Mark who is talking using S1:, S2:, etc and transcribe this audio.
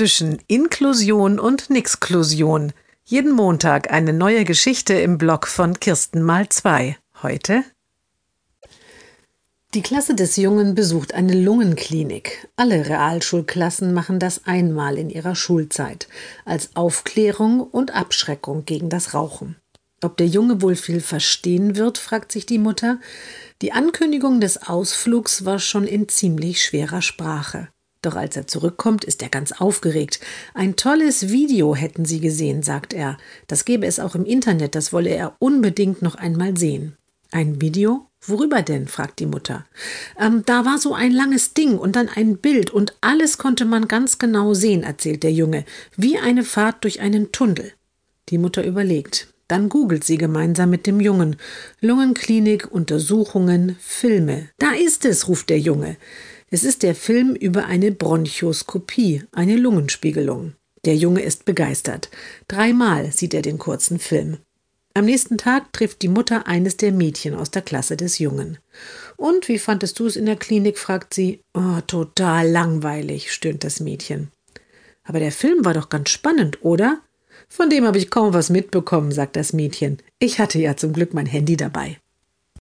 S1: zwischen Inklusion und Nixklusion. Jeden Montag eine neue Geschichte im Blog von Kirsten mal zwei. Heute die Klasse des Jungen besucht eine Lungenklinik. Alle Realschulklassen machen das einmal in ihrer Schulzeit, als Aufklärung und Abschreckung gegen das Rauchen. Ob der Junge wohl viel verstehen wird, fragt sich die Mutter. Die Ankündigung des Ausflugs war schon in ziemlich schwerer Sprache. Doch als er zurückkommt, ist er ganz aufgeregt. Ein tolles Video hätten Sie gesehen, sagt er. Das gäbe es auch im Internet, das wolle er unbedingt noch einmal sehen. Ein Video? Worüber denn? fragt die Mutter. Ähm, da war so ein langes Ding und dann ein Bild und alles konnte man ganz genau sehen, erzählt der Junge, wie eine Fahrt durch einen Tunnel. Die Mutter überlegt. Dann googelt sie gemeinsam mit dem Jungen. Lungenklinik, Untersuchungen, Filme. Da ist es, ruft der Junge. Es ist der Film über eine Bronchoskopie, eine Lungenspiegelung. Der Junge ist begeistert. Dreimal sieht er den kurzen Film. Am nächsten Tag trifft die Mutter eines der Mädchen aus der Klasse des Jungen. Und wie fandest du es in der Klinik? fragt sie. Oh, total langweilig, stöhnt das Mädchen. Aber der Film war doch ganz spannend, oder? Von dem habe ich kaum was mitbekommen, sagt das Mädchen. Ich hatte ja zum Glück mein Handy dabei.